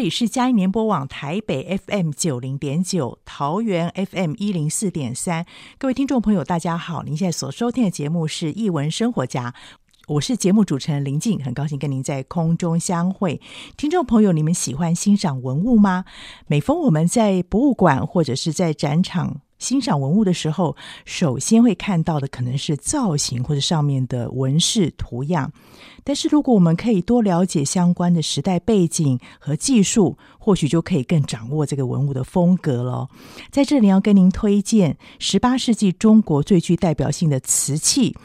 这里是嘉音联播网台北 FM 九零点九、桃园 FM 一零四点三。各位听众朋友，大家好！您现在所收听的节目是《艺文生活家》。我是节目主持人林静，很高兴跟您在空中相会。听众朋友，你们喜欢欣赏文物吗？每逢我们在博物馆或者是在展场欣赏文物的时候，首先会看到的可能是造型或者上面的纹饰图样。但是如果我们可以多了解相关的时代背景和技术，或许就可以更掌握这个文物的风格了。在这里要跟您推荐十八世纪中国最具代表性的瓷器。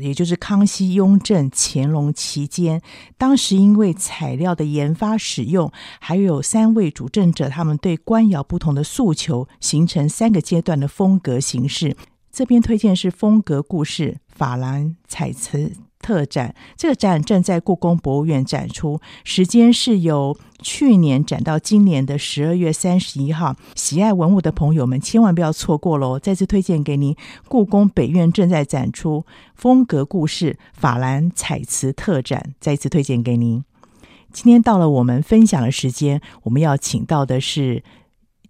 也就是康熙、雍正、乾隆期间，当时因为材料的研发使用，还有三位主政者他们对官窑不同的诉求，形成三个阶段的风格形式。这边推荐是风格故事珐琅彩瓷特展，这个展正在故宫博物院展出，时间是由去年展到今年的十二月三十一号。喜爱文物的朋友们千万不要错过喽！再次推荐给您，故宫北院正在展出风格故事珐琅彩瓷特展，再次推荐给您。今天到了我们分享的时间，我们要请到的是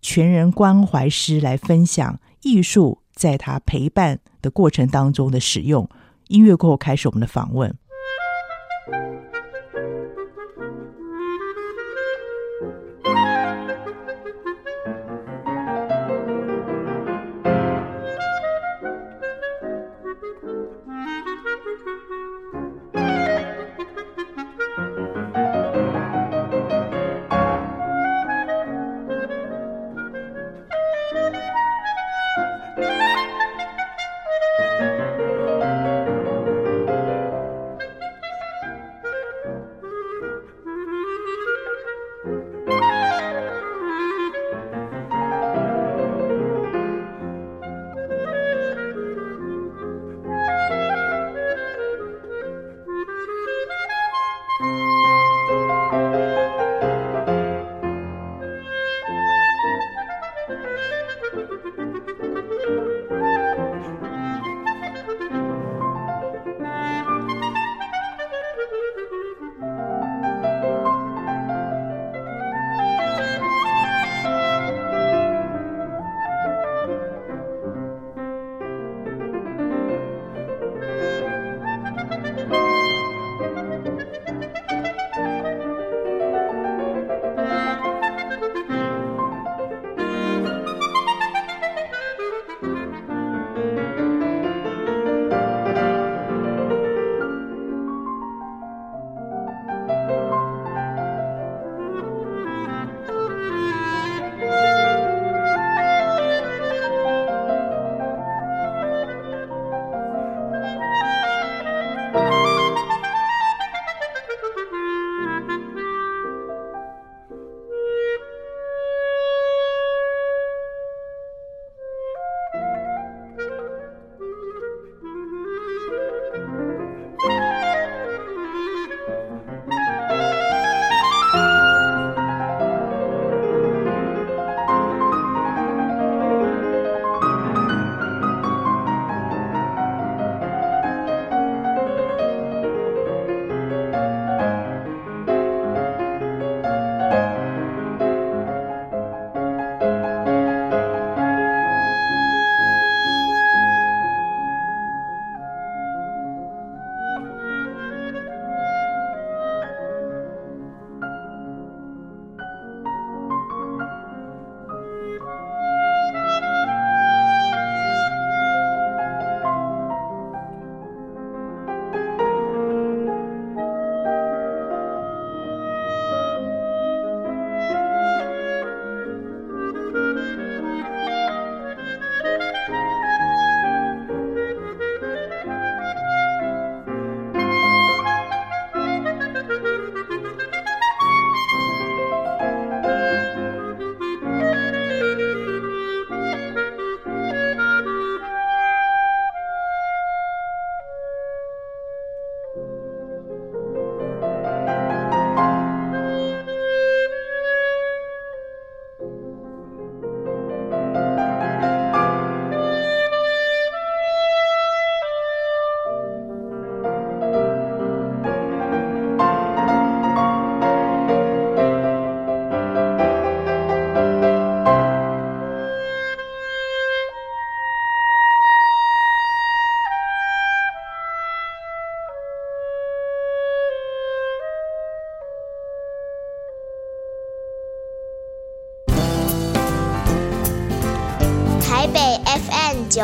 全人关怀师来分享艺术在他陪伴的过程当中的使用。音乐过后，开始我们的访问。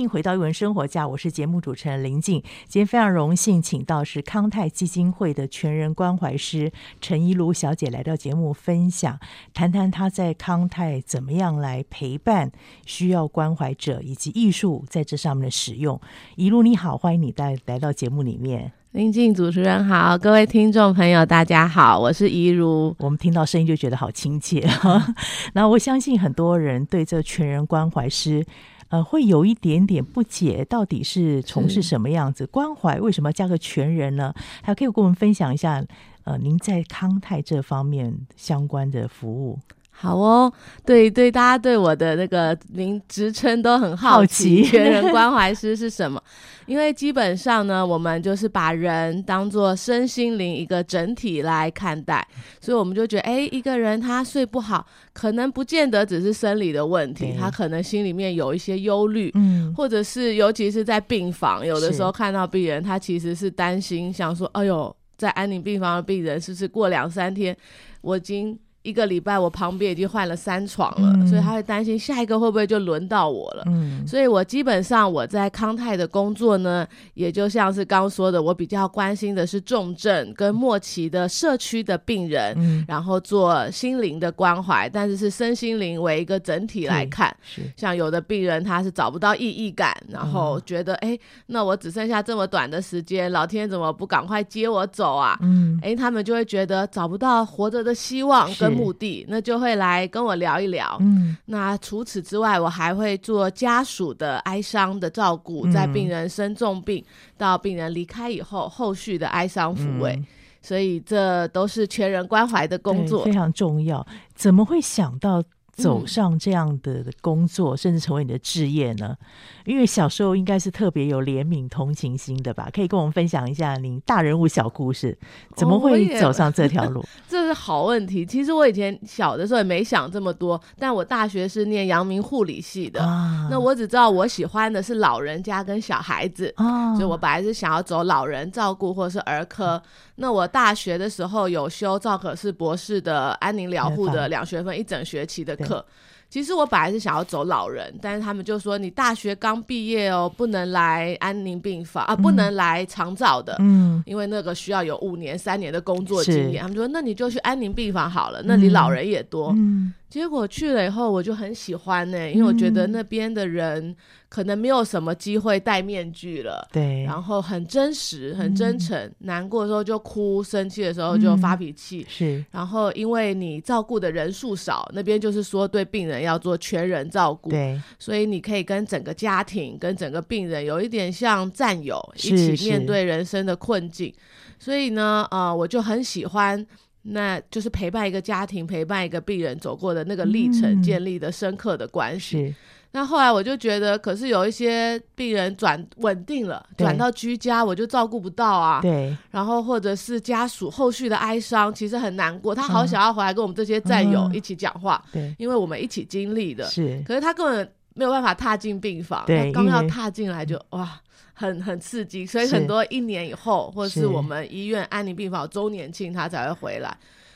迎回到《一文生活家》，我是节目主持人林静。今天非常荣幸，请到是康泰基金会的全人关怀师陈怡如小姐来到节目分享，谈谈她在康泰怎么样来陪伴需要关怀者，以及艺术在这上面的使用。怡如你好，欢迎你带来到节目里面。林静主持人好，各位听众朋友大家好，我是怡如。我们听到声音就觉得好亲切。那我相信很多人对这全人关怀师。呃，会有一点点不解，到底是从事什么样子关怀？为什么要加个全人呢？还可以跟我们分享一下，呃，您在康泰这方面相关的服务。好哦，对对，大家对我的那个名职称都很好奇，全人 关怀师是什么？因为基本上呢，我们就是把人当做身心灵一个整体来看待，所以我们就觉得，哎，一个人他睡不好，可能不见得只是生理的问题，他可能心里面有一些忧虑，嗯，或者是尤其是在病房，有的时候看到病人，他其实是担心，想说，哎呦，在安宁病房的病人是不是过两三天，我已经。一个礼拜，我旁边已经换了三床了，嗯，所以他会担心下一个会不会就轮到我了。嗯，所以我基本上我在康泰的工作呢，也就像是刚刚说的，我比较关心的是重症跟末期的社区的病人，嗯，然后做心灵的关怀，但是是身心灵为一个整体来看。是，像有的病人他是找不到意义感，然后觉得哎，嗯，那我只剩下这么短的时间，老天怎么不赶快接我走啊？嗯，哎，他们就会觉得找不到活着的希望跟。目的，那就会来跟我聊一聊。嗯，那除此之外，我还会做家属的哀伤的照顾，在病人生重病到病人离开以后，后续的哀伤抚慰，嗯，所以这都是全人关怀的工作，非常重要。怎么会想到走上这样的工作，嗯，甚至成为你的职业呢？因为小时候应该是特别有怜悯同情心的吧？可以跟我们分享一下您大人物小故事，怎么会走上这条路？哦、这是好问题。其实我以前小的时候也没想这么多，但我大学是念阳明护理系的，啊、那我只知道我喜欢的是老人家跟小孩子，啊、所以我本来是想要走老人照顾或者是儿科。啊、那我大学的时候有修赵可是博士的安宁疗护的两学分一整学期的课。其实我本来是想要走老人，但是他们就说，你大学刚毕业哦，不能来安宁病房啊，不能来长照的，嗯，因为那个需要有五年、三年的工作经验。他们说，那你就去安宁病房好了，那里老人也多。嗯，结果去了以后，我就很喜欢呢、欸，因为我觉得那边的人。可能没有什么机会戴面具了，对，然后很真实，很真诚，嗯、难过的时候就哭，生气的时候就发脾气，嗯、是。然后因为你照顾的人数少，那边就是说对病人要做全人照顾，对，所以你可以跟整个家庭、跟整个病人有一点像战友，一起面对人生的困境。所以呢，呃，我就很喜欢，那就是陪伴一个家庭、陪伴一个病人走过的那个历程，嗯、建立的深刻的关系。那后来我就觉得，可是有一些病人转稳定了，转到居家，我就照顾不到啊。对。然后或者是家属后续的哀伤，其实很难过。他好想要回来跟我们这些战友一起讲话，对、嗯，因为我们一起经历的。是。可是他根本没有办法踏进病房，对，刚要踏进来就哇，很很刺激。所以很多一年以后，或者是我们医院安宁病房周年庆，他才会回来。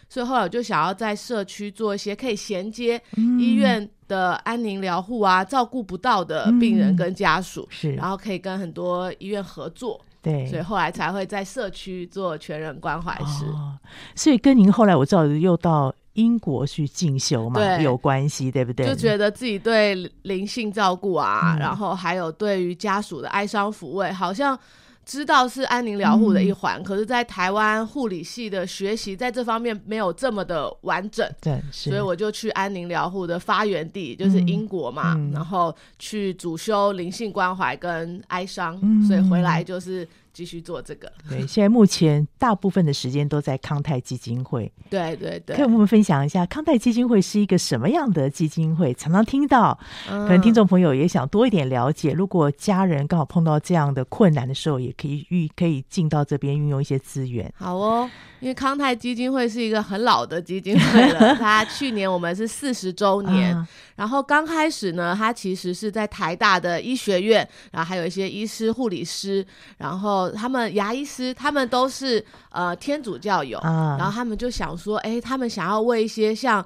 所以后来我就想要在社区做一些可以衔接医院的安宁疗护啊，照顾不到的病人跟家属，是，然后可以跟很多医院合作，对，所以后来才会在社区做全人关怀师。哦，所以跟您后来我知道又到英国去进修嘛，有关系，对不对？就觉得自己对灵性照顾啊，嗯，然后还有对于家属的哀伤抚慰，好像。知道是安宁疗护的一环，嗯，可是，在台湾护理系的学习在这方面没有这么的完整，对，所以我就去安宁疗护的发源地，就是英国嘛，嗯，然后去主修灵性关怀跟哀伤，嗯，所以回来就是继续做这个。对，现在目前大部分的时间都在康泰基金会。对对对，可以跟我们分享一下康泰基金会是一个什么样的基金会？常常听到，可能听众朋友也想多一点了解。如果家人刚好碰到这样的困难的时候，也可以运可以进到这边运用一些资源。好哦，因为康泰基金会是一个很老的基金会了，它去年我们是四十周年。啊然后刚开始呢，他其实是在台大的医学院，然后还有一些医师、护理师，然后他们牙医师，他们都是呃天主教友，然后他们就想说，哎，他们想要为一些像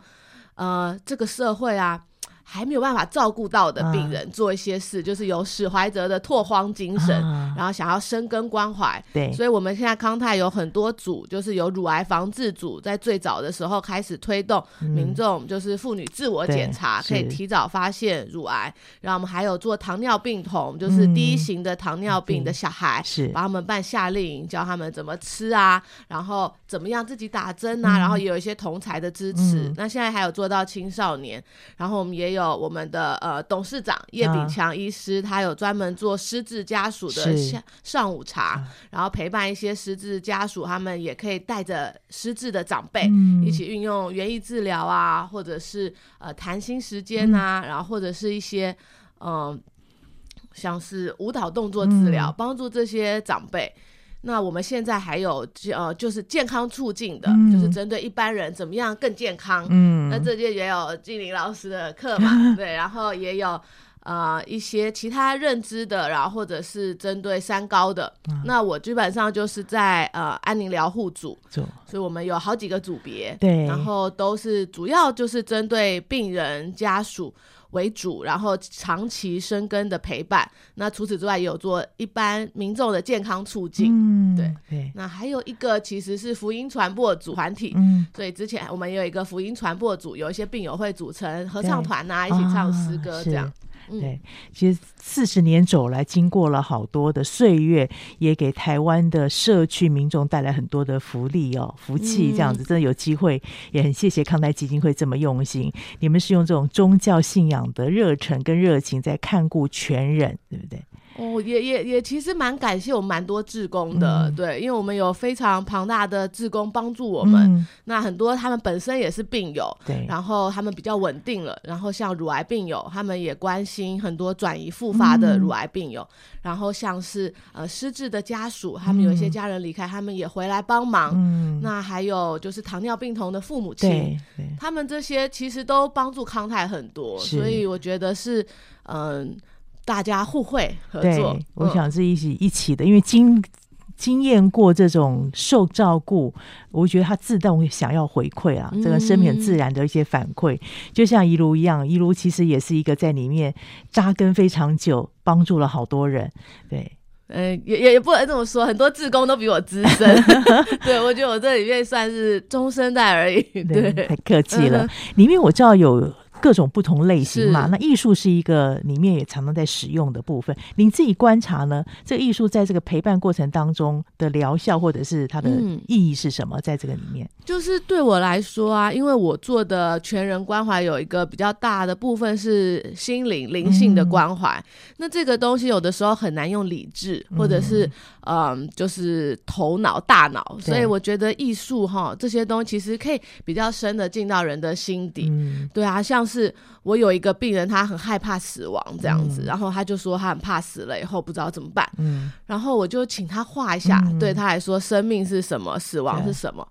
呃这个社会啊。还没有办法照顾到的病人，做一些事，就是有史怀哲的拓荒精神，然后想要深耕关怀。对，所以我们现在康泰有很多组，就是有乳癌防治组，在最早的时候开始推动民众，就是妇女自我检查，可以提早发现乳癌。然后我们还有做糖尿病童，就是第一型的糖尿病的小孩，是把他们办夏令营，教他们怎么吃啊，然后怎么样自己打针啊，然后也有一些同才的支持。那现在还有做到青少年，然后我们也有。有我们的呃董事长叶炳强医师，他有专门做失智家属的下上午茶，然后陪伴一些失智家属，他们也可以带着失智的长辈一起运用园艺治疗啊，或者是呃谈心时间啊，然后或者是一些嗯像是舞蹈动作治疗，帮助这些长辈。那我们现在还有呃，就是健康促进的，嗯、就是针对一般人怎么样更健康。嗯，那这届也有静玲老师的课嘛，对，然后也有呃一些其他认知的，然后或者是针对三高的。嗯、那我基本上就是在呃安宁疗护组，做所以我们有好几个组别，对，然后都是主要就是针对病人家属为主，然后长期生根的陪伴。那除此之外，也有做一般民众的健康促进。嗯，对对。那还有一个其实是福音传播组团体。嗯，所以之前我们也有一个福音传播组，有一些病友会组成合唱团啊，一起唱诗歌这样。对，其实四十年走来，经过了好多的岁月，也给台湾的社区民众带来很多的福利哦、福气。这样子，真的有机会，也很谢谢康泰基金会这么用心。你们是用这种宗教信仰的热忱跟热情，在看顾全人，对不对？哦，也也也，其实蛮感谢我们蛮多志工的，嗯、对，因为我们有非常庞大的志工帮助我们。嗯、那很多他们本身也是病友，对，然后他们比较稳定了。然后像乳癌病友，他们也关心很多转移复发的乳癌病友。嗯、然后像是呃失智的家属，他们有一些家人离开，嗯、他们也回来帮忙。嗯、那还有就是糖尿病童的父母亲，他们这些其实都帮助康泰很多，所以我觉得是嗯。呃大家互惠合作，对，我想是一起一起的，嗯、因为经经验过这种受照顾，我觉得他自动想要回馈啊，这个生命自然的一些反馈，嗯、就像一如一样，一如其实也是一个在里面扎根非常久，帮助了好多人。对，嗯，也也也不能这么说，很多志工都比我资深，对，我觉得我这里面算是中生代而已，对，对。太客气了。嗯、里面我知道有。各种不同类型嘛，那艺术是一个里面也常常在使用的部分。您自己观察呢，这个艺术在这个陪伴过程当中的疗效，或者是它的意义是什么？在这个里面，就是对我来说啊，因为我做的全人关怀有一个比较大的部分是心灵灵性的关怀。嗯、那这个东西有的时候很难用理智，或者是嗯、呃，就是头脑大脑。所以我觉得艺术哈这些东西其实可以比较深的进到人的心底。嗯、对啊，像。是我有一个病人，他很害怕死亡这样子，嗯、然后他就说他很怕死了以后不知道怎么办，嗯、然后我就请他画一下，嗯、对他来说生命是什么，死亡是什么，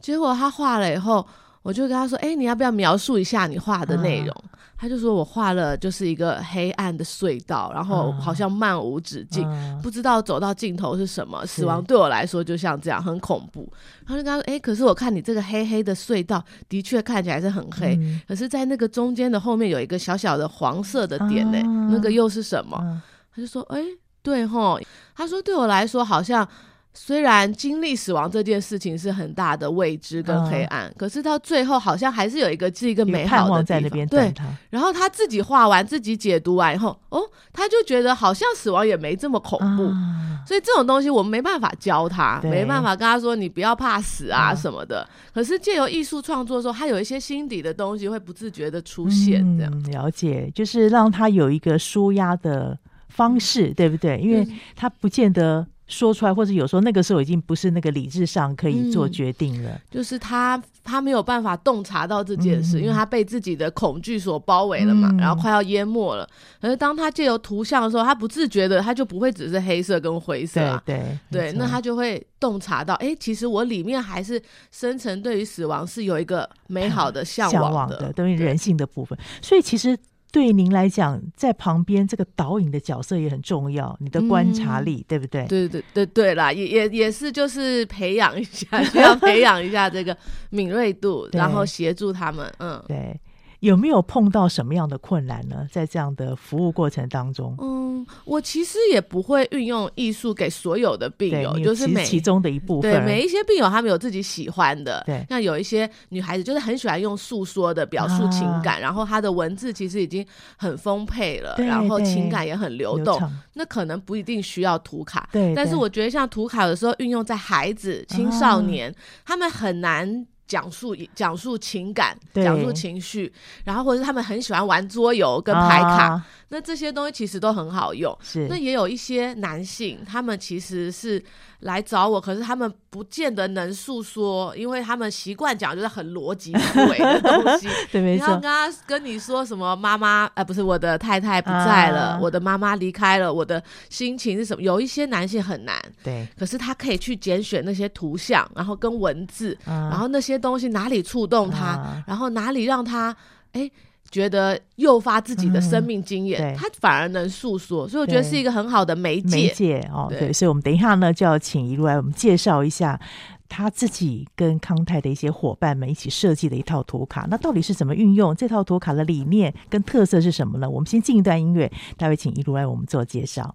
结果他画了以后，我就跟他说，哎，你要不要描述一下你画的内容？啊他就说：“我画了就是一个黑暗的隧道，然后好像漫无止境，嗯、不知道走到尽头是什么。死亡对我来说就像这样，很恐怖。”然后就跟他说：“哎、欸，可是我看你这个黑黑的隧道，的确看起来是很黑，嗯、可是在那个中间的后面有一个小小的黄色的点呢，嗯、那个又是什么？”嗯、他就说：“哎、欸，对吼。”他说：“对我来说好像。”虽然经历死亡这件事情是很大的未知跟黑暗，嗯、可是到最后好像还是有一个是一个美好的地方在那边。对，然后他自己画完，自己解读完以后，哦，他就觉得好像死亡也没这么恐怖。嗯、所以这种东西我们没办法教他，没办法跟他说你不要怕死啊什么的。嗯、可是借由艺术创作的时候，他有一些心底的东西会不自觉的出现。这样、嗯、了解，就是让他有一个舒压的方式，对不对？因为他不见得。说出来，或者有时候那个时候已经不是那个理智上可以做决定了，嗯、就是他他没有办法洞察到这件事，嗯、因为他被自己的恐惧所包围了嘛，嗯、然后快要淹没了。可是当他借由图像的时候，他不自觉的，他就不会只是黑色跟灰色、啊，对对，对，那他就会洞察到，哎、欸，其实我里面还是深层对于死亡是有一个美好的向往的，的，对于人性的部分。所以其实。对您来讲，在旁边这个导引的角色也很重要，你的观察力，嗯、对不对？对对对对啦，也也也是，就是培养一下，需要培养一下这个敏锐度，然后协助他们，嗯，对。有没有碰到什么样的困难呢？在这样的服务过程当中，嗯，我其实也不会运用艺术给所有的病友，就是每其中的一部分。对，每一些病友他们有自己喜欢的，对。像有一些女孩子就是很喜欢用诉说的表述情感，啊、然后她的文字其实已经很丰沛了，然后情感也很流动，流那可能不一定需要图卡。对，但是我觉得像图卡有时候运用在孩子、青少年，啊、他们很难。讲述讲述情感，讲述情绪，然后或者是他们很喜欢玩桌游跟牌卡，啊、那这些东西其实都很好用。是，那也有一些男性，他们其实是。来找我，可是他们不见得能诉说，因为他们习惯讲就是很逻辑思维的东西。对，没错。然后跟他跟你说什么妈妈，呃，不是我的太太不在了，啊、我的妈妈离开了，我的心情是什么？有一些男性很难，对。可是他可以去拣选那些图像，然后跟文字，啊、然后那些东西哪里触动他，啊、然后哪里让他，哎。觉得诱发自己的生命经验，嗯、他反而能诉说，所以我觉得是一个很好的媒介。媒介哦，对，对，所以我们等一下呢，就要请一路来我们介绍一下他自己跟康泰的一些伙伴们一起设计的一套图卡。那到底是怎么运用这套图卡的理念跟特色是什么呢？我们先进一段音乐，待会请一路来我们做介绍。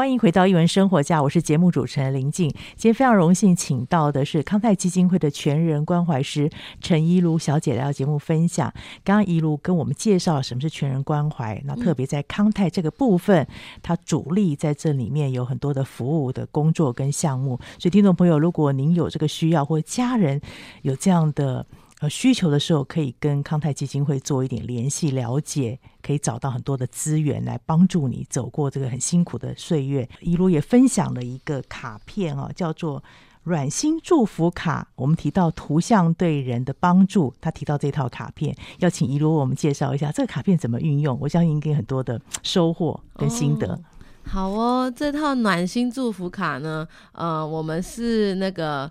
欢迎回到一文生活家，我是节目主持人林静。今天非常荣幸请到的是康泰基金会的全人关怀师陈怡如小姐来到节目分享。刚刚一如跟我们介绍了什么是全人关怀，那特别在康泰这个部分，它主力在这里面有很多的服务的工作跟项目。所以听众朋友，如果您有这个需要，或家人有这样的。呃，需求的时候可以跟康泰基金会做一点联系，了解，可以找到很多的资源来帮助你走过这个很辛苦的岁月。怡如也分享了一个卡片啊，叫做“暖心祝福卡”。我们提到图像对人的帮助，他提到这套卡片，要请怡如为我们介绍一下这个卡片怎么运用。我相信应该很多的收获跟心得。好哦，这套暖心祝福卡呢，呃，我们是那个。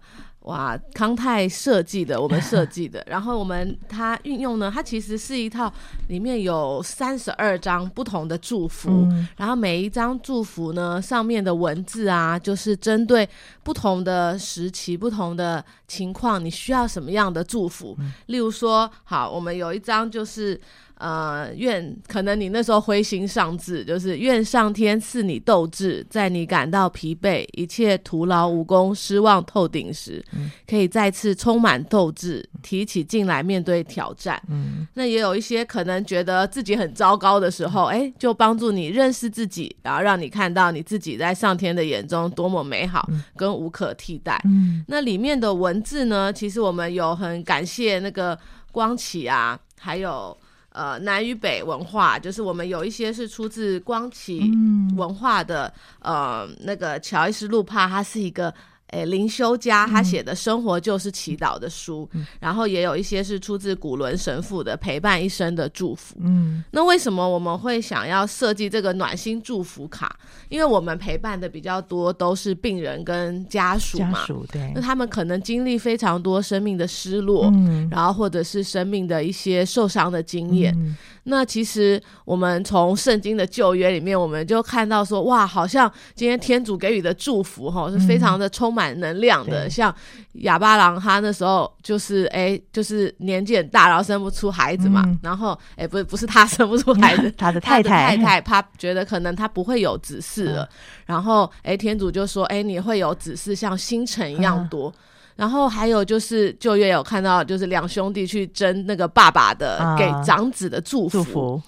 哇，康泰设计的，我们设计的，然后我们它运用呢，它其实是一套里面有三十二张不同的祝福，嗯，然后每一张祝福呢，上面的文字啊，就是针对不同的时期、不同的情况，你需要什么样的祝福？嗯，例如说，好，我们有一张就是。呃，愿可能你那时候灰心丧志，就是愿上天赐你斗志，在你感到疲惫、一切徒劳无功、失望透顶时，嗯、可以再次充满斗志，提起劲来面对挑战。嗯，那也有一些可能觉得自己很糟糕的时候，哎、欸，就帮助你认识自己，然后让你看到你自己在上天的眼中多么美好跟无可替代。嗯，那里面的文字呢，其实我们有很感谢那个光启啊，还有。呃，南与北文化，就是我们有一些是出自光启文化的，嗯、呃，那个乔伊斯路帕，他是一个。诶，灵修家他写的生活就是祈祷的书，嗯，然后也有一些是出自古伦神父的陪伴一生的祝福。嗯，那为什么我们会想要设计这个暖心祝福卡？因为我们陪伴的比较多都是病人跟家属嘛，家属，对，那他们可能经历非常多生命的失落，嗯，然后或者是生命的一些受伤的经验。嗯那其实我们从圣经的旧约里面，我们就看到说，哇，好像今天天主给予的祝福哈，是非常的充满能量的。嗯、像哑巴郎他那时候就是哎，就是年纪很大，然后生不出孩子嘛，嗯、然后哎，不是不是他生不出孩子，嗯、他的太太太太他觉得可能他不会有子嗣了，嗯、然后哎，天主就说，哎，你会有子嗣，像星辰一样多。嗯然后还有就是旧约有看到，就是两兄弟去争那个爸爸的给长子的祝福，啊、祝福，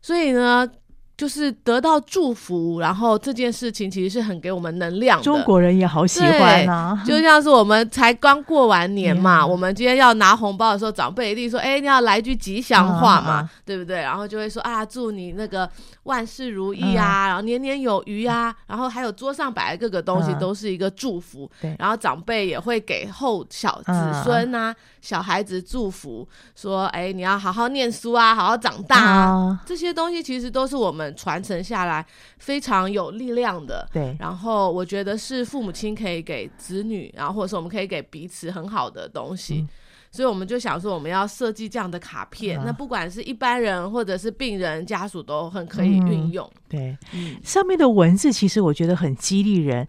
所以呢。就是得到祝福，然后这件事情其实是很给我们能量的。中国人也好喜欢啊，就像是我们才刚过完年嘛，嗯、我们今天要拿红包的时候，长辈一定说：“哎，你要来句吉祥话嘛，啊、对不对？”然后就会说：“啊，祝你那个万事如意啊，嗯、然后年年有余啊。嗯”然后还有桌上摆的各个东西都是一个祝福。嗯，然后长辈也会给后小子孙啊、嗯、小孩子祝福，说：“哎，你要好好念书啊，好好长大啊。嗯”这些东西其实都是我们。传承下来非常有力量的，对。然后我觉得是父母亲可以给子女，然后或者是我们可以给彼此很好的东西，嗯、所以我们就想说我们要设计这样的卡片，嗯、那不管是一般人或者是病人家属都很可以运用。嗯、对，嗯、上面的文字其实我觉得很激励人。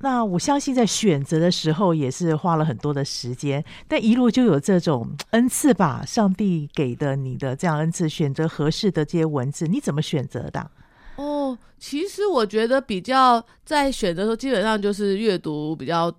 那我相信在选择的时候也是花了很多的时间，但一路就有这种恩赐吧，上帝给的你的这样恩赐，选择合适的这些文字，你怎么选择的？哦，其实我觉得比较在选择的时候，基本上就是阅读比较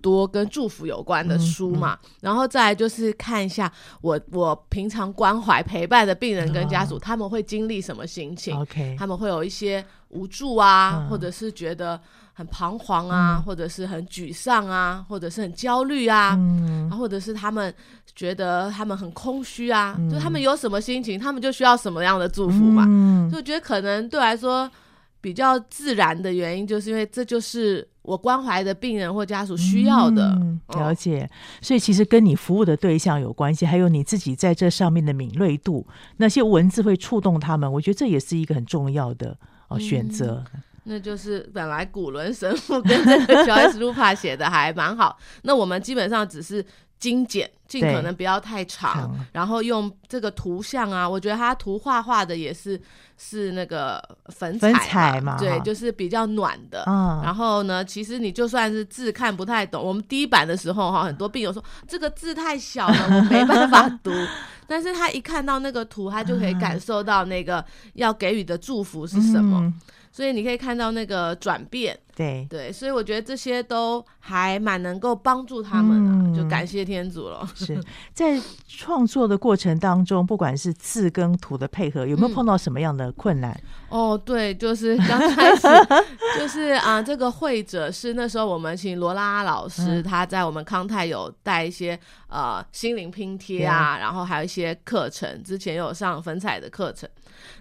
多跟祝福有关的书嘛，嗯嗯、然后再来就是看一下我我平常关怀陪伴的病人跟家属，哦、他们会经历什么心情？OK，他们会有一些无助啊，嗯、或者是觉得。很彷徨啊，嗯、或者是很沮丧啊，或者是很焦虑啊，嗯、或者是他们觉得他们很空虚啊，嗯、就他们有什么心情，他们就需要什么样的祝福嘛。嗯、所以我觉得可能对我来说比较自然的原因，就是因为这就是我关怀的病人或家属需要的。嗯、了解，哦、所以其实跟你服务的对象有关系，还有你自己在这上面的敏锐度，那些文字会触动他们，我觉得这也是一个很重要的哦选择。嗯那就是本来古伦神父跟这个小 s rupa 写的还蛮好，那我们基本上只是精简，尽可能不要太长，然后用这个图像啊，我觉得他图画画的也是是那个粉彩嘛，粉彩嘛对，就是比较暖的。嗯，然后呢，其实你就算是字看不太懂，我们第一版的时候哈，很多病友说这个字太小了，我没办法读。但是他一看到那个图，他就可以感受到那个要给予的祝福是什么。嗯所以你可以看到那个转变，对对，所以我觉得这些都还蛮能够帮助他们啊，嗯、就感谢天主了。是在创作的过程当中，不管是字跟图的配合，有没有碰到什么样的困难？嗯、哦，对，就是刚开始，就是啊，这个会者是那时候我们请罗拉老师，嗯、他在我们康泰有带一些呃心灵拼贴啊，然后还有一些课程，之前有上粉彩的课程。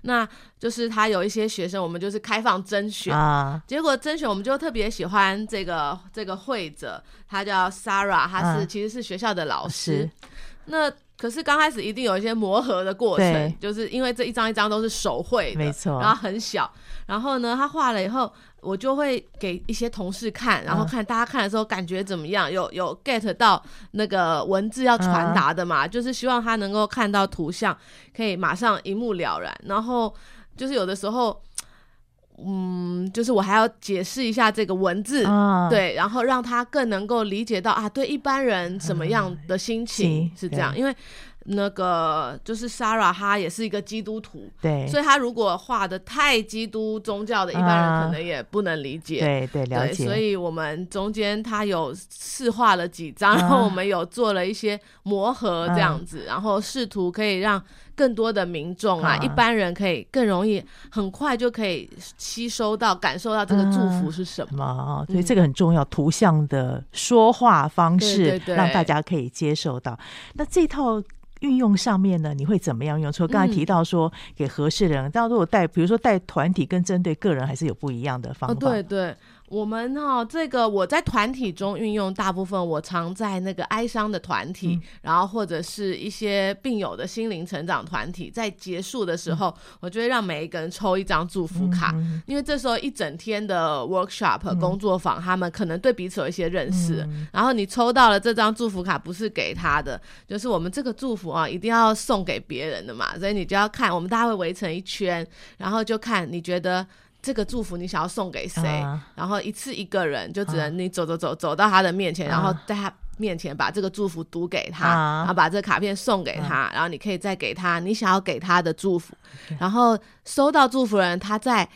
那就是他有一些学生，我们就是开放甄选，啊、结果甄选我们就特别喜欢这个这个会者，他叫 Sarah，他是、啊、其实是学校的老师。那可是刚开始一定有一些磨合的过程，就是因为这一张一张都是手绘的，没错，然后很小，然后呢，他画了以后。我就会给一些同事看，然后看大家看的时候感觉怎么样，有有 get 到那个文字要传达的嘛，就是希望他能够看到图像，可以马上一目了然。然后就是有的时候，嗯，就是我还要解释一下这个文字，对，然后让他更能够理解到啊，对一般人什么样的心情是这样，因为。那个就是 Sarah，她也是一个基督徒，对，所以她如果画的太基督宗教的，一般人可能也不能理解，对对了解。所以我们中间她有试画了几张，然后我们有做了一些磨合这样子，然后试图可以让更多的民众啊，一般人可以更容易很快就可以吸收到、感受到这个祝福是什么啊。所以这个很重要，图像的说话方式让大家可以接受到。那这套。运用上面呢，你会怎么样用？除了刚才提到说给合适的人，但如果带，比如说带团体跟针对个人，还是有不一样的方法。哦、对对。我们哈、哦，这个我在团体中运用，大部分我常在那个哀伤的团体，嗯、然后或者是一些病友的心灵成长团体，在结束的时候，嗯、我就会让每一个人抽一张祝福卡，嗯、因为这时候一整天的 workshop、嗯、工作坊，他们可能对彼此有一些认识，嗯、然后你抽到了这张祝福卡，不是给他的，就是我们这个祝福啊，一定要送给别人的嘛，所以你就要看，我们大家会围成一圈，然后就看你觉得。这个祝福你想要送给谁？啊、然后一次一个人，就只能你走走走走到他的面前，啊、然后在他面前把这个祝福读给他，啊、然后把这个卡片送给他，啊、然后你可以再给他你想要给他的祝福，啊、然后收到祝福人他在。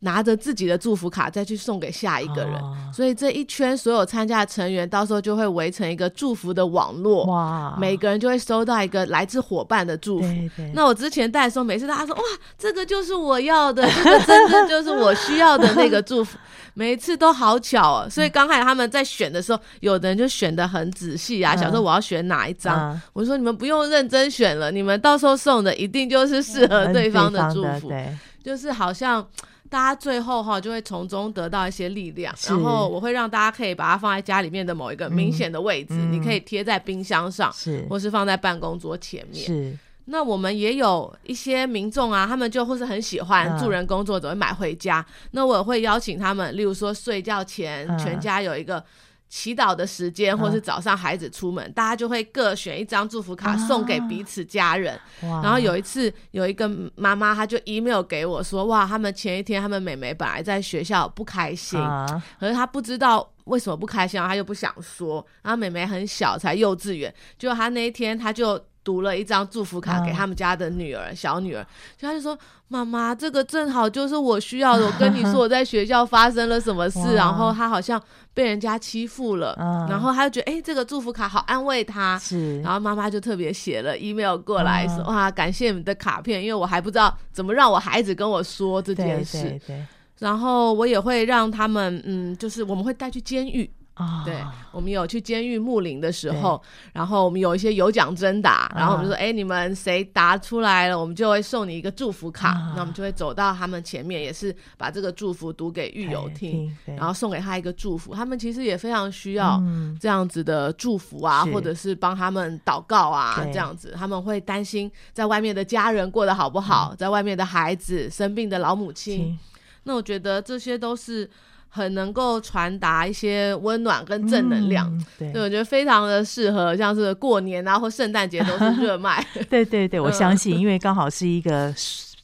拿着自己的祝福卡再去送给下一个人，哦、所以这一圈所有参加的成员到时候就会围成一个祝福的网络，哇！每个人就会收到一个来自伙伴的祝福。那我之前带的时候，每次大家说哇，这个就是我要的，这个真的就是我需要的那个祝福，每一次都好巧哦。所以刚开始他们在选的时候，有的人就选的很仔细啊，想说我要选哪一张。嗯、我说你们不用认真选了，你们到时候送的一定就是适合对方的祝福，对，就是好像。大家最后哈就会从中得到一些力量，然后我会让大家可以把它放在家里面的某一个明显的位置，嗯、你可以贴在冰箱上，是或是放在办公桌前面。是那我们也有一些民众啊，他们就或是很喜欢助人工作者会买回家，嗯、那我也会邀请他们，例如说睡觉前、嗯、全家有一个。祈祷的时间，或是早上孩子出门，啊、大家就会各选一张祝福卡送给彼此家人。啊、然后有一次，有一个妈妈，她就 email 给我说：“哇，他们前一天他们妹妹本来在学校不开心，啊、可是她不知道为什么不开心，她又不想说。然后妹妹很小，才幼稚园，就她那一天，她就。”读了一张祝福卡给他们家的女儿，嗯、小女儿，就他就说：“妈妈，这个正好就是我需要的。我跟你说 我在学校发生了什么事，然后他好像被人家欺负了，嗯、然后他就觉得，哎、欸，这个祝福卡好安慰他。是，然后妈妈就特别写了 email 过来说，嗯、哇，感谢你的卡片，因为我还不知道怎么让我孩子跟我说这件事。对对对，然后我也会让他们，嗯，就是我们会带去监狱。”哦、对，我们有去监狱牧灵的时候，然后我们有一些有奖征答，然后我们就说，哎、嗯，你们谁答出来了，我们就会送你一个祝福卡。嗯、那我们就会走到他们前面，也是把这个祝福读给狱友听，然后送给他一个祝福。他们其实也非常需要这样子的祝福啊，嗯、或者是帮他们祷告啊，这样子。他们会担心在外面的家人过得好不好，嗯、在外面的孩子生病的老母亲。那我觉得这些都是很能够传达一些温暖跟正能量。嗯、对，我觉得非常的适合，像是过年啊或圣诞节都是热卖。对对对，我相信，因为刚好是一个。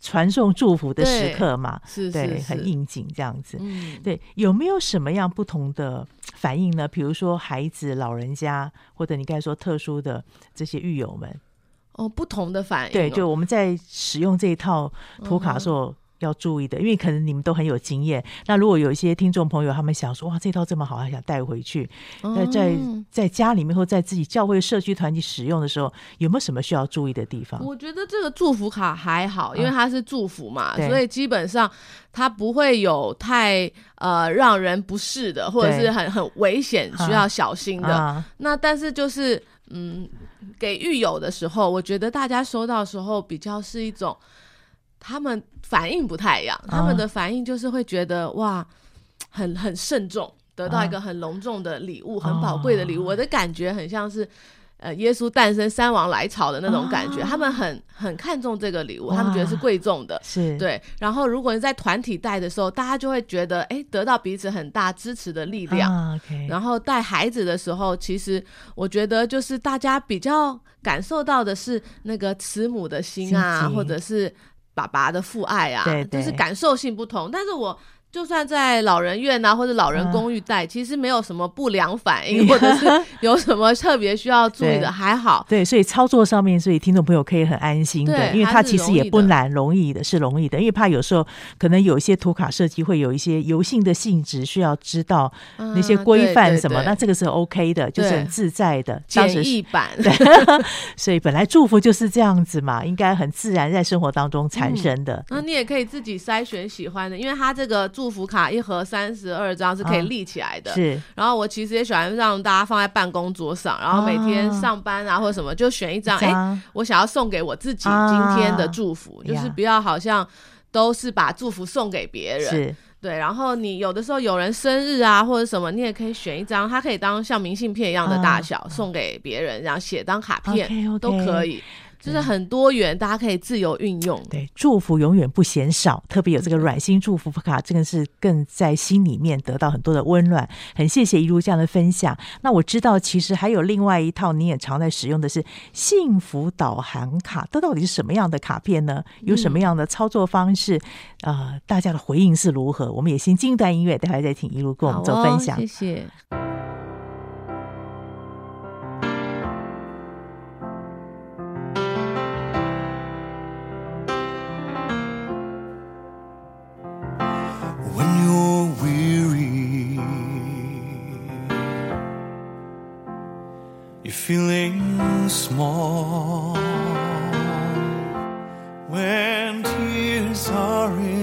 传送祝福的时刻嘛，是，对，是是很应景这样子。嗯，对，有没有什么样不同的反应呢？比如说孩子、老人家，或者你刚才说特殊的这些狱友们，哦，不同的反应、哦。对，就我们在使用这一套图卡的时候。嗯要注意的，因为可能你们都很有经验。那如果有一些听众朋友，他们想说，哇，这套这么好，还想带回去，在在在家里面或在自己教会社区团体使用的时候，有没有什么需要注意的地方？我觉得这个祝福卡还好，因为它是祝福嘛，嗯、所以基本上它不会有太呃让人不适的，或者是很很危险需要小心的。啊、那但是就是嗯，给狱友的时候，我觉得大家收到的时候比较是一种。他们反应不太一样，他们的反应就是会觉得、哦、哇，很很慎重，得到一个很隆重的礼物，哦、很宝贵的礼物。我的感觉很像是，呃，耶稣诞生，三王来朝的那种感觉。哦、他们很很看重这个礼物，他们觉得是贵重的，是对。然后，如果你在团体带的时候，大家就会觉得，哎，得到彼此很大支持的力量。然后带孩子的时候，其实我觉得就是大家比较感受到的是那个慈母的心啊，心或者是。爸爸的父爱啊，对对，就是感受性不同，但是我。就算在老人院啊，或者老人公寓带，其实没有什么不良反应，或者是有什么特别需要注意的，还好。对，所以操作上面，所以听众朋友可以很安心的，因为它其实也不难，容易的是容易的。因为怕有时候可能有一些图卡设计会有一些油性的性质，需要知道那些规范什么，那这个是 OK 的，就是很自在的简易版。对，所以本来祝福就是这样子嘛，应该很自然在生活当中产生的。那你也可以自己筛选喜欢的，因为它这个祝。祝福卡一盒三十二张是可以立起来的，是。然后我其实也喜欢让大家放在办公桌上，然后每天上班啊或者什么就选一张，哎，我想要送给我自己今天的祝福，就是不要好像都是把祝福送给别人，是。对。然后你有的时候有人生日啊或者什么，你也可以选一张，它可以当像明信片一样的大小送给别人，然后写当卡片都可以。就是很多元，大家可以自由运用。对，祝福永远不嫌少，特别有这个软心祝福卡，这个是更在心里面得到很多的温暖。很谢谢一路这样的分享。那我知道，其实还有另外一套你也常在使用的是幸福导航卡，这到底是什么样的卡片呢？有什么样的操作方式？啊、嗯呃，大家的回应是如何？我们也先进段音乐，待会再请一路跟我们做分享。哦、谢谢。small when tears are in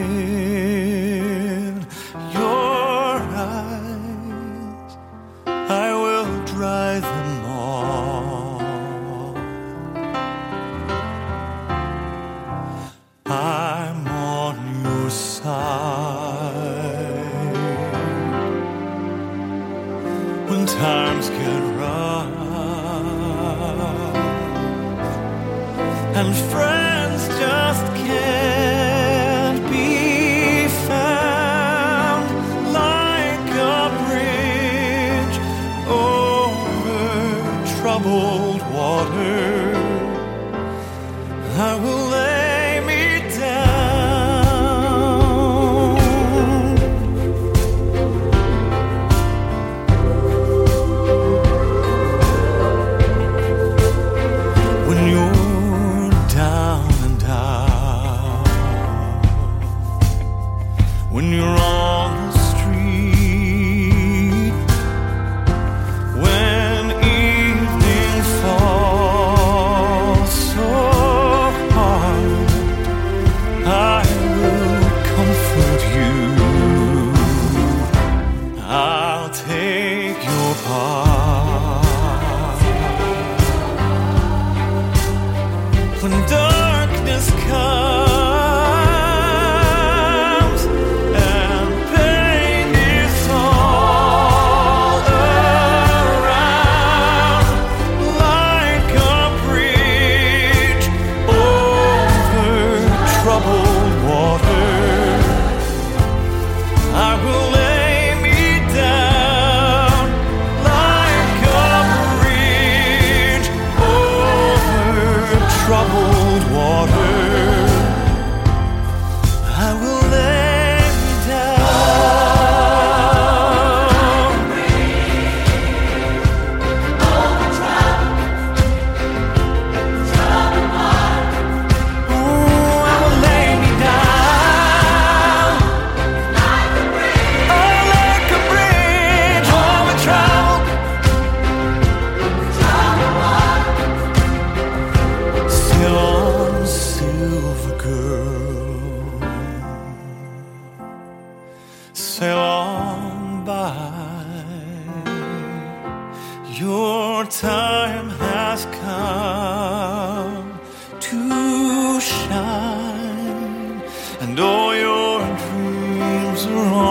wrong.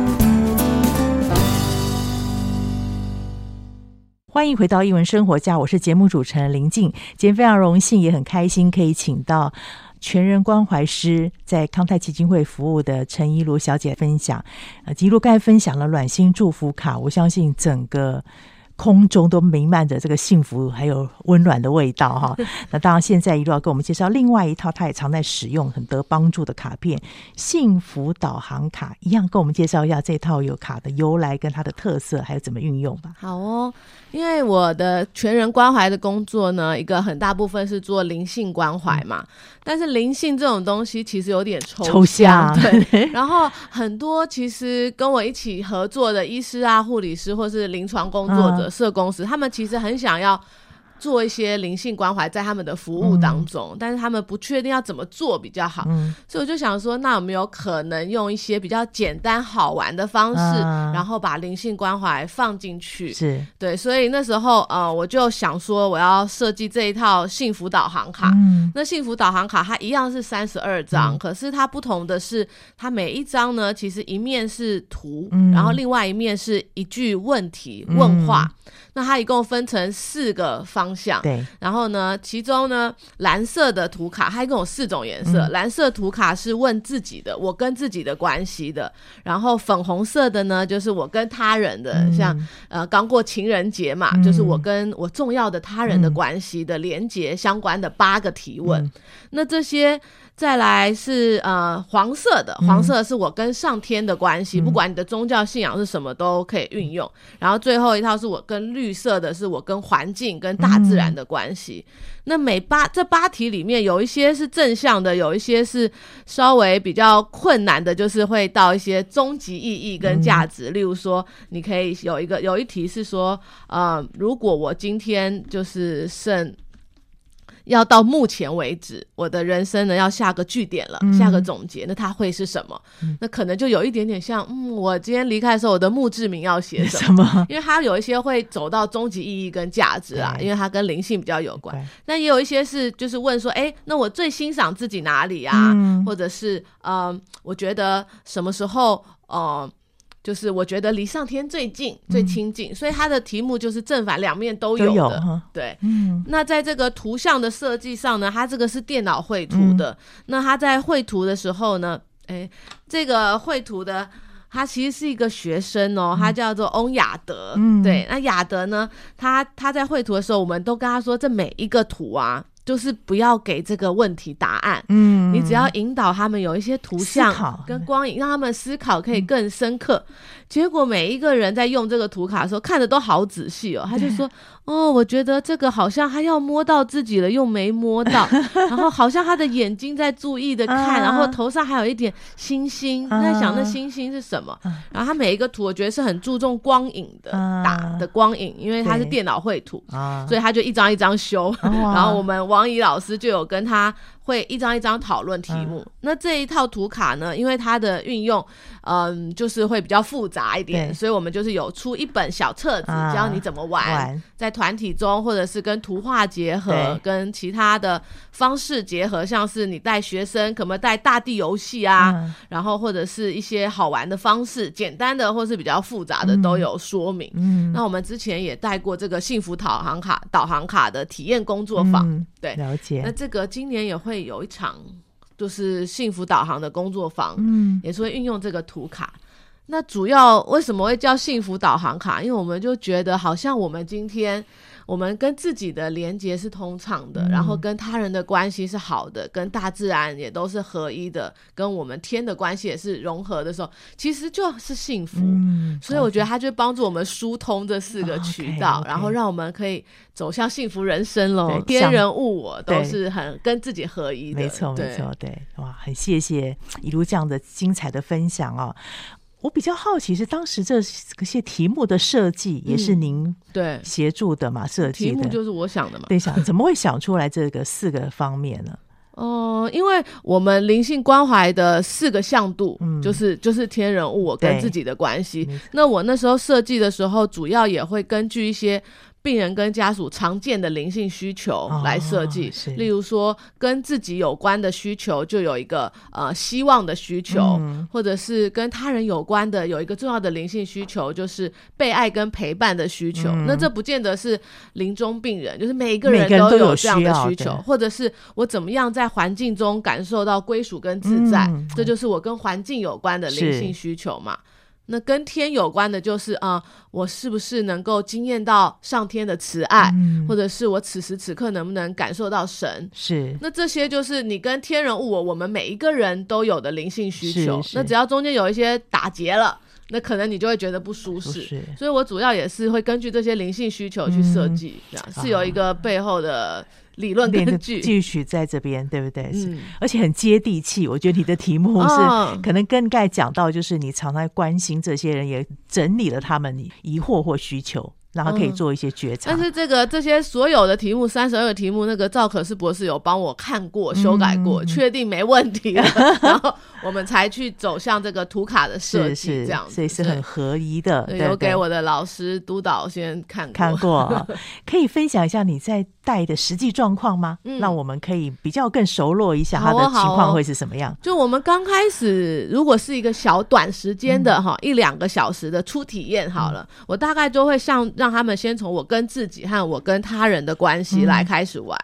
欢迎回到一文生活家，我是节目主持人林静。今天非常荣幸，也很开心，可以请到全人关怀师，在康泰基金会服务的陈怡如小姐分享。呃，怡如刚才分享了暖心祝福卡，我相信整个。空中都弥漫着这个幸福还有温暖的味道哈。那当然，现在一路要给我们介绍另外一套，他也常在使用、很得帮助的卡片——幸福导航卡。一样跟我们介绍一下这套有卡的由来跟它的特色，还有怎么运用吧。好哦，因为我的全人关怀的工作呢，一个很大部分是做灵性关怀嘛。嗯、但是灵性这种东西其实有点抽象，抽象对。然后很多其实跟我一起合作的医师啊、护理师或是临床工作者。嗯社工师，他们其实很想要做一些灵性关怀在他们的服务当中，嗯、但是他们不确定要怎么做比较好，嗯、所以我就想说，那有没有可能用一些比较简单好玩的方式，啊、然后把灵性关怀放进去？是。对，所以那时候呃，我就想说，我要设计这一套幸福导航卡。嗯、那幸福导航卡它一样是三十二张，嗯、可是它不同的是，它每一张呢，其实一面是图，嗯、然后另外一面是一句问题、嗯、问话。那它一共分成四个方向，对。然后呢，其中呢，蓝色的图卡它一共有四种颜色。嗯、蓝色图卡是问自己的，我跟自己的关系的。然后粉红色的呢，就是我跟他人的，嗯、像呃刚过情人节嘛，嗯、就是我跟我重要的他人的关系的连接相关的八个提问。嗯、那这些。再来是呃黄色的，黄色是我跟上天的关系，嗯、不管你的宗教信仰是什么都可以运用。嗯、然后最后一套是我跟绿色的，是我跟环境跟大自然的关系。嗯、那每八这八题里面有一些是正向的，有一些是稍微比较困难的，就是会到一些终极意义跟价值。嗯、例如说，你可以有一个有一题是说，呃，如果我今天就是剩。要到目前为止，我的人生呢要下个句点了，嗯、下个总结，那它会是什么？嗯、那可能就有一点点像，嗯，我今天离开的时候，我的墓志铭要写什么？因为它有一些会走到终极意义跟价值啊，因为它跟灵性比较有关。那也有一些是就是问说，哎，那我最欣赏自己哪里啊？嗯、或者是，嗯、呃，我觉得什么时候，呃。就是我觉得离上天最近、嗯、最亲近，所以它的题目就是正反两面都有的。有对，嗯，那在这个图像的设计上呢，它这个是电脑绘图的。嗯、那它在绘图的时候呢，哎，这个绘图的他其实是一个学生哦，他叫做翁雅德。嗯，对，那雅德呢，他他在绘图的时候，我们都跟他说，这每一个图啊。就是不要给这个问题答案，嗯，你只要引导他们有一些图像跟光影，让他们思考可以更深刻。嗯、结果每一个人在用这个图卡的时候，看的都好仔细哦。他就说：“哦，我觉得这个好像他要摸到自己了，又没摸到，然后好像他的眼睛在注意的看，然后头上还有一点星星，在想那星星是什么。然后他每一个图，我觉得是很注重光影的打的光影，因为他是电脑绘图，所以他就一张一张修，然后我们。”王怡老师就有跟他会一张一张讨论题目。嗯、那这一套图卡呢，因为它的运用，嗯，就是会比较复杂一点，所以我们就是有出一本小册子，教你怎么玩，在团体中，或者是跟图画结合，跟其他的方式结合，像是你带学生，可不可以带大地游戏啊？嗯、然后或者是一些好玩的方式，简单的或是比较复杂的都有说明。嗯，那我们之前也带过这个幸福导航卡导航卡的体验工作坊，嗯、对，了解。那这个今年也会有一场，就是幸福导航的工作坊，嗯，也是会运用这个图卡。那主要为什么会叫幸福导航卡？因为我们就觉得好像我们今天。我们跟自己的连接是通畅的，嗯、然后跟他人的关系是好的，跟大自然也都是合一的，跟我们天的关系也是融合的时候，其实就是幸福。嗯、所以我觉得它就帮助我们疏通这四个渠道，okay, okay 然后让我们可以走向幸福人生喽。天人物我都是很跟自己合一的，没错没错，对，哇，很谢谢一路这样的精彩的分享哦。我比较好奇是当时这些题目的设计也是您对协助的嘛？设计的题目就是我想的嘛？对，想怎么会想出来这个四个方面呢？哦、呃，因为我们灵性关怀的四个向度，嗯，就是就是天人物我跟自己的关系。那我那时候设计的时候，主要也会根据一些。病人跟家属常见的灵性需求来设计，哦、例如说跟自己有关的需求就有一个呃希望的需求，嗯、或者是跟他人有关的有一个重要的灵性需求，就是被爱跟陪伴的需求。嗯、那这不见得是临终病人，就是每一个人都有这样的需求，需或者是我怎么样在环境中感受到归属跟自在，嗯、这就是我跟环境有关的灵性需求嘛。那跟天有关的，就是啊、呃，我是不是能够惊艳到上天的慈爱，嗯、或者是我此时此刻能不能感受到神？是。那这些就是你跟天人物我，我们每一个人都有的灵性需求。那只要中间有一些打结了，那可能你就会觉得不舒适。是所以我主要也是会根据这些灵性需求去设计，嗯、这样是有一个背后的。理论根据继续在这边，对不对？嗯，而且很接地气。我觉得你的题目是可能更该讲到，就是你常常关心这些人，也整理了他们疑惑或需求。然后可以做一些觉察，但是这个这些所有的题目，三十二个题目，那个赵可士博士有帮我看过、修改过，确定没问题了，然后我们才去走向这个图卡的设计，这样子，所以是很合宜的。有给我的老师督导先看过，看过，可以分享一下你在带的实际状况吗？嗯。那我们可以比较更熟络一下他的情况会是什么样？就我们刚开始，如果是一个小短时间的哈，一两个小时的初体验好了，我大概就会像。让他们先从我跟自己和我跟他人的关系来开始玩，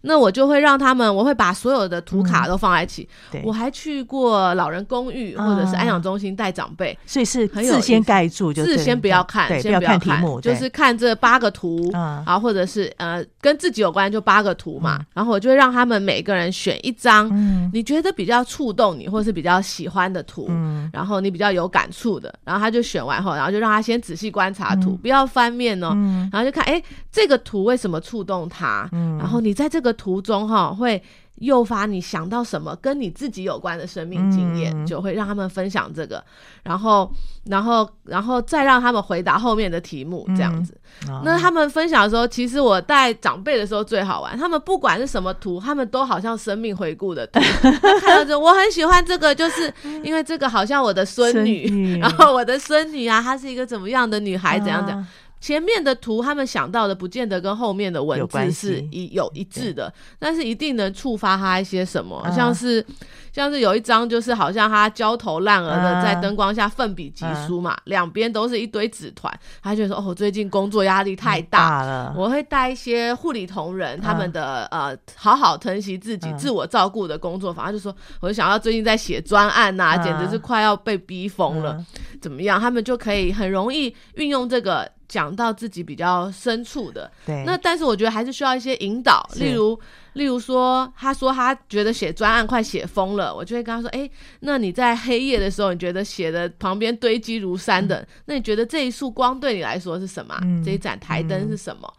那我就会让他们，我会把所有的图卡都放在一起。嗯、我还去过老人公寓或者是安养中心带长辈，所以是事先盖住就，就事先不要看，先不要看题目，就是看这八个图，啊，或者是呃跟自己有关就八个图嘛，嗯、然后我就会让他们每个人选一张你觉得比较触动你或是比较喜欢的图，嗯、然后你比较有感触的，然后他就选完后，然后就让他先仔细观察图，嗯、不要翻面哦。嗯、然后就看，哎，这个图为什么触动他？嗯、然后你在这个图中哈、哦，会诱发你想到什么跟你自己有关的生命经验，嗯、就会让他们分享这个，然后，然后，然后再让他们回答后面的题目，这样子。嗯、那他们分享的时候，其实我带长辈的时候最好玩，他们不管是什么图，他们都好像生命回顾的图。看到这，我很喜欢这个，就是因为这个好像我的孙女，女。然后我的孙女啊，她是一个怎么样的女孩，怎样怎样。前面的图，他们想到的不见得跟后面的文字是一有一致的，但是一定能触发他一些什么，像是像是有一张就是好像他焦头烂额的在灯光下奋笔疾书嘛，两边都是一堆纸团，他就说哦，最近工作压力太大了，我会带一些护理同仁他们的呃好好疼惜自己、自我照顾的工作坊，他就说我就想要最近在写专案呐，简直是快要被逼疯了，怎么样？他们就可以很容易运用这个。讲到自己比较深处的。对。那但是我觉得还是需要一些引导，例如，例如说，他说他觉得写专案快写疯了，我就会跟他说：“哎，那你在黑夜的时候，你觉得写的旁边堆积如山的，嗯、那你觉得这一束光对你来说是什么？嗯、这一盏台灯是什么？”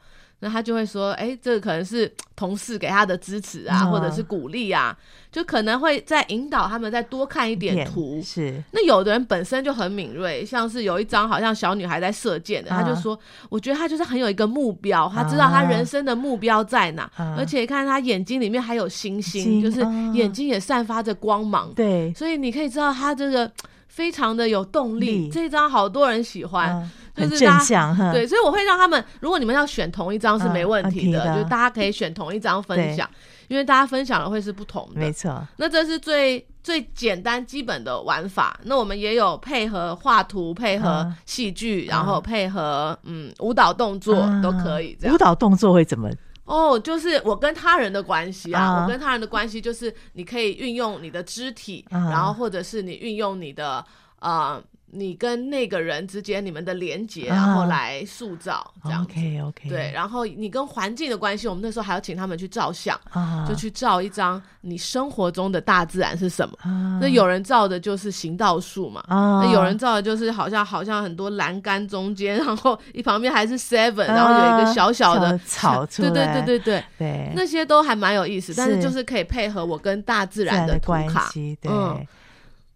嗯那他就会说，哎、欸，这个可能是同事给他的支持啊，哦、或者是鼓励啊，就可能会再引导他们再多看一点图。是，那有的人本身就很敏锐，像是有一张好像小女孩在射箭的，啊、他就说，我觉得他就是很有一个目标，他知道他人生的目标在哪，啊、而且看他眼睛里面还有星星，就是眼睛也散发着光芒。对，所以你可以知道他这个非常的有动力。力这张好多人喜欢。啊就是正向哈，对，所以我会让他们，如果你们要选同一张是没问题的，就是大家可以选同一张分享，因为大家分享的会是不同的，没错。那这是最最简单基本的玩法。那我们也有配合画图、配合戏剧，然后配合嗯舞蹈动作都可以。这样。舞蹈动作会怎么？哦，就是我跟他人的关系啊，我跟他人的关系就是你可以运用你的肢体，然后或者是你运用你的呃。你跟那个人之间你们的连接，然后来塑造这样子。OK OK。对，然后你跟环境的关系，我们那时候还要请他们去照相，就去照一张你生活中的大自然是什么。那有人照的就是行道树嘛，那有人照的就是好像好像很多栏杆中间，然后一旁边还是 Seven，然后有一个小小的草出来。对对对对对对，那些都还蛮有意思，但是就是可以配合我跟大自然的关系。对。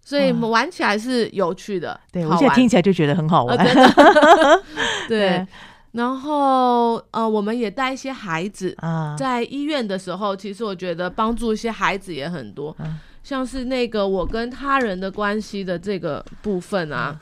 所以我们玩起来是有趣的，对，我现在听起来就觉得很好玩。对，然后呃，我们也带一些孩子啊，在医院的时候，其实我觉得帮助一些孩子也很多，像是那个我跟他人的关系的这个部分啊，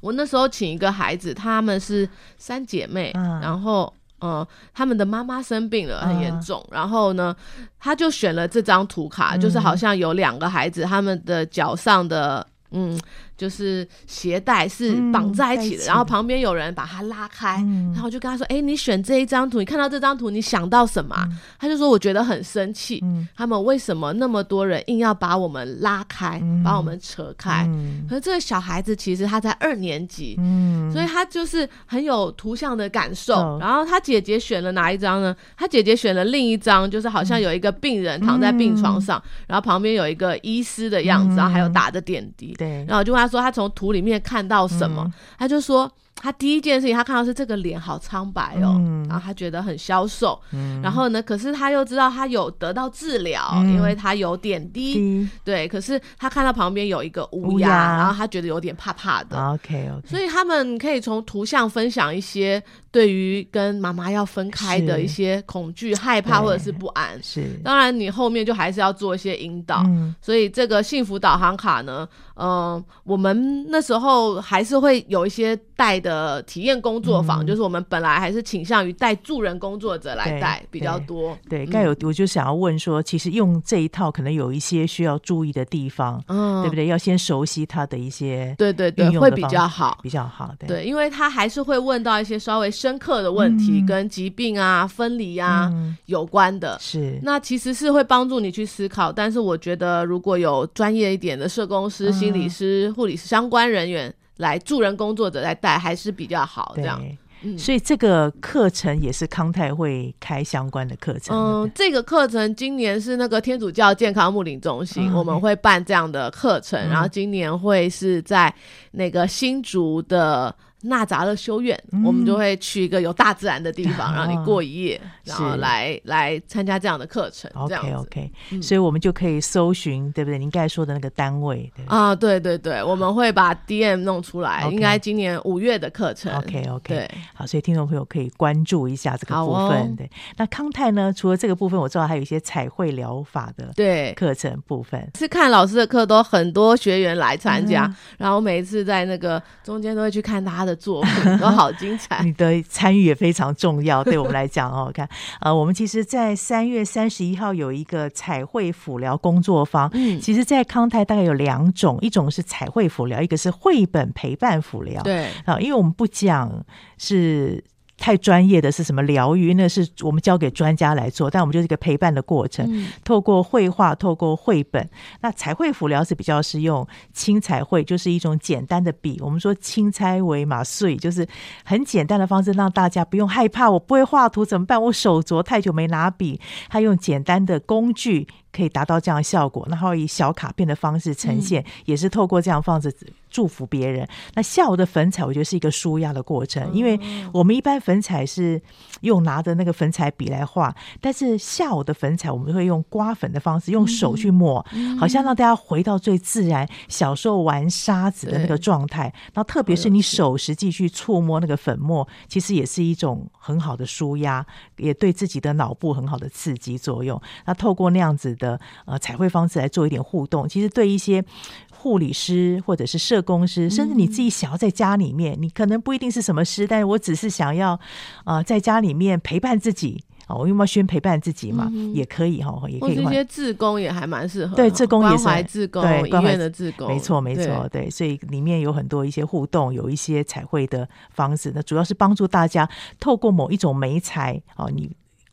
我那时候请一个孩子，他们是三姐妹，然后。嗯，他们的妈妈生病了，很严重。嗯、然后呢，他就选了这张图卡，嗯、就是好像有两个孩子，他们的脚上的，嗯。就是鞋带是绑在一起的，嗯、然后旁边有人把它拉开，嗯、然后就跟他说：“哎、欸，你选这一张图，你看到这张图，你想到什么？”嗯、他就说：“我觉得很生气，嗯、他们为什么那么多人硬要把我们拉开，嗯、把我们扯开？嗯、可是这个小孩子其实他在二年级，嗯、所以他就是很有图像的感受。嗯、然后他姐姐选了哪一张呢？他姐姐选了另一张，就是好像有一个病人躺在病床上，嗯、然后旁边有一个医师的样子，然后还有打着点滴，对，然后就问他。说他从图里面看到什么，嗯、他就说。他第一件事情，他看到是这个脸好苍白哦，嗯、然后他觉得很消瘦。嗯、然后呢，可是他又知道他有得到治疗，嗯、因为他有点滴。嗯、对，可是他看到旁边有一个乌鸦，然后他觉得有点怕怕的。OK OK。所以他们可以从图像分享一些对于跟妈妈要分开的一些恐惧、害怕或者是不安。是。当然，你后面就还是要做一些引导。嗯、所以这个幸福导航卡呢，嗯、呃，我们那时候还是会有一些带的。呃，体验工作坊、嗯、就是我们本来还是倾向于带助人工作者来带比较多。对，该有我就想要问说，其实用这一套可能有一些需要注意的地方，嗯，对不对？要先熟悉它的一些，对对对，会比较好，比较好。对，对，因为他还是会问到一些稍微深刻的问题，嗯、跟疾病啊、分离啊、嗯、有关的。是，那其实是会帮助你去思考。但是我觉得，如果有专业一点的社工师、嗯、心理师、护理师相关人员。来助人工作者来带还是比较好，这样。嗯，所以这个课程也是康泰会开相关的课程。嗯，这个课程今年是那个天主教健康牧领中心，嗯、我们会办这样的课程，嗯、然后今年会是在那个新竹的。纳杂勒修院，嗯、我们就会去一个有大自然的地方，让、哦、你过一夜，然后来来参加这样的课程。OK OK，、嗯、所以我们就可以搜寻，对不对？您刚才说的那个单位，对啊，对对对，我们会把 DM 弄出来，应该今年五月的课程。OK OK，对好，所以听众朋友可以关注一下这个部分。哦、对，那康泰呢？除了这个部分，我知道还有一些彩绘疗法的对课程部分。是看老师的课都很多学员来参加，嗯、然后每一次在那个中间都会去看他的。作品都好精彩，你的参与也非常重要，对我们来讲哦。看，呃，我们其实，在三月三十一号有一个彩绘辅疗工作坊。嗯，其实，在康泰大概有两种，一种是彩绘辅疗，一个是绘本陪伴辅疗。对，啊，因为我们不讲是。太专业的是什么疗愈，那是我们交给专家来做。但我们就是一个陪伴的过程，嗯、透过绘画，透过绘本。那彩绘辅疗是比较是用轻彩绘，就是一种简单的笔。我们说轻彩为马碎，就是很简单的方式，让大家不用害怕。我不会画图怎么办？我手镯太久没拿笔，他用简单的工具。可以达到这样的效果，然后以小卡片的方式呈现，嗯、也是透过这样的方式祝福别人。那下午的粉彩，我觉得是一个舒压的过程，因为我们一般粉彩是用拿着那个粉彩笔来画，但是下午的粉彩，我们会用刮粉的方式，用手去抹，嗯、好像让大家回到最自然小时候玩沙子的那个状态。然后特别是你手实际去触摸那个粉末，其实也是一种很好的舒压，也对自己的脑部很好的刺激作用。那透过那样子的呃彩绘方式来做一点互动，其实对一些护理师或者是社工师，甚至你自己想要在家里面，嗯、你可能不一定是什么师，但是我只是想要呃在家里面陪伴自己哦，我用毛宣陪伴自己嘛，嗯、也可以哈，也可以。或者一些志工也还蛮适合，对，志工也是关怀志工，对，医院的志工，没错没错，对，对，所以里面有很多一些互动，有一些彩绘的方式，那主要是帮助大家透过某一种媒材啊，你。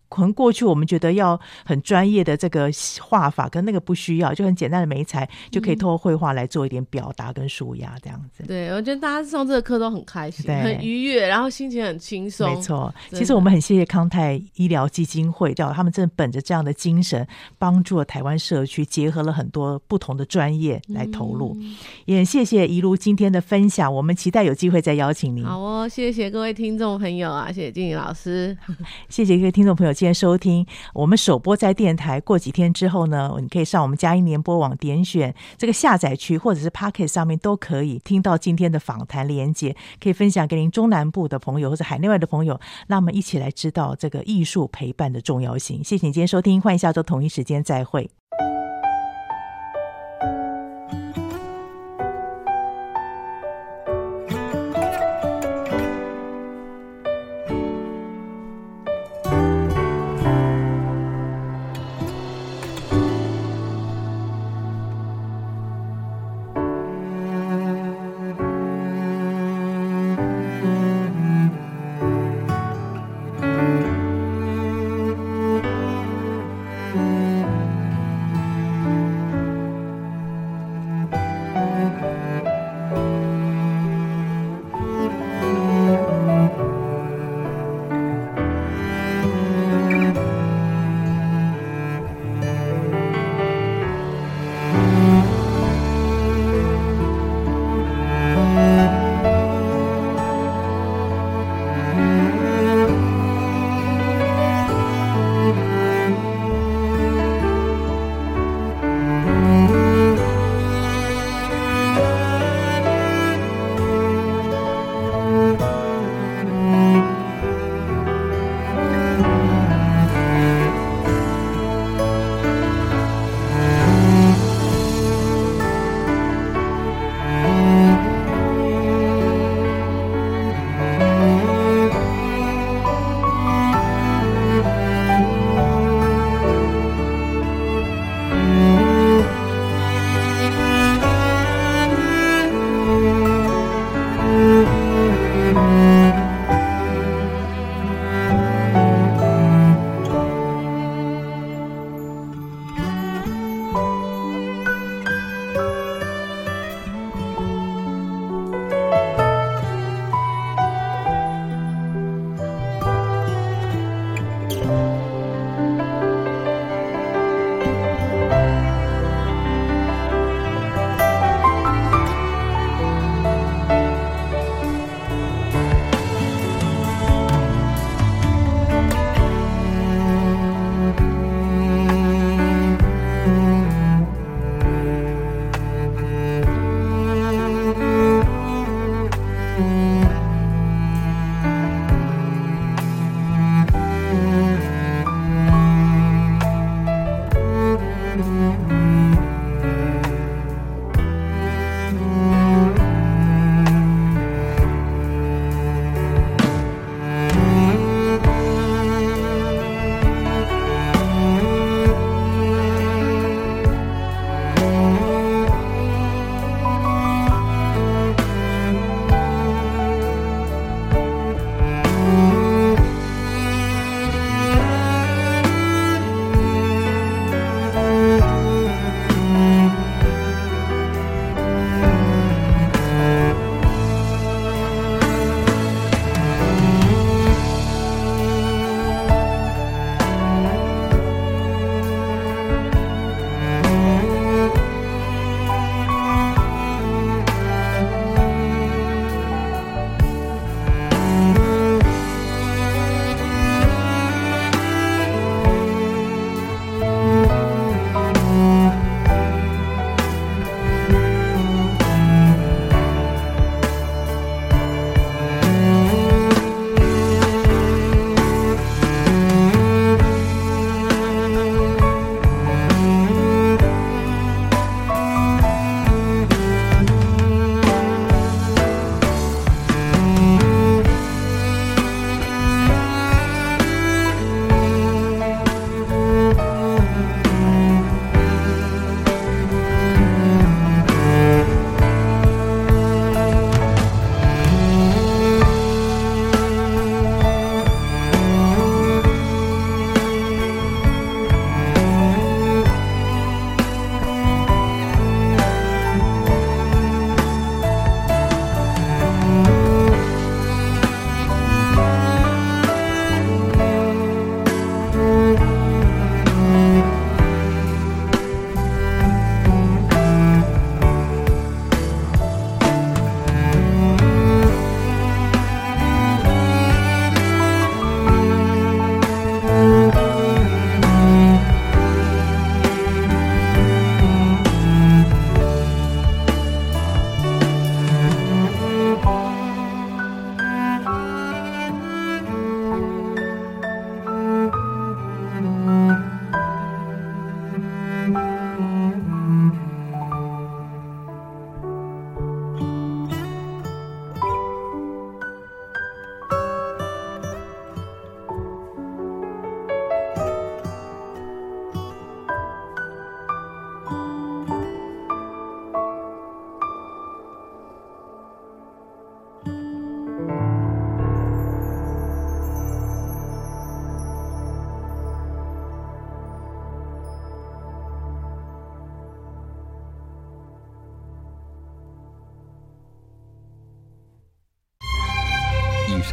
可能过去我们觉得要很专业的这个画法，跟那个不需要，就很简单的眉材就可以透过绘画来做一点表达跟舒压这样子。对，我觉得大家上这个课都很开心，很愉悦，然后心情很轻松。没错，其实我们很谢谢康泰医疗基金会，叫他们真的本着这样的精神，帮助了台湾社区，结合了很多不同的专业来投入。嗯、也很谢谢一如今天的分享，我们期待有机会再邀请您。好哦，谢谢各位听众朋友啊，谢谢静怡老师，谢谢各位听众朋友。今天收听我们首播在电台，过几天之后呢，你可以上我们佳音联播网点选这个下载区，或者是 Pocket 上面都可以听到今天的访谈连接，可以分享给您中南部的朋友或者海内外的朋友，那么一起来知道这个艺术陪伴的重要性。谢谢你今天收听，欢迎下周同一时间再会。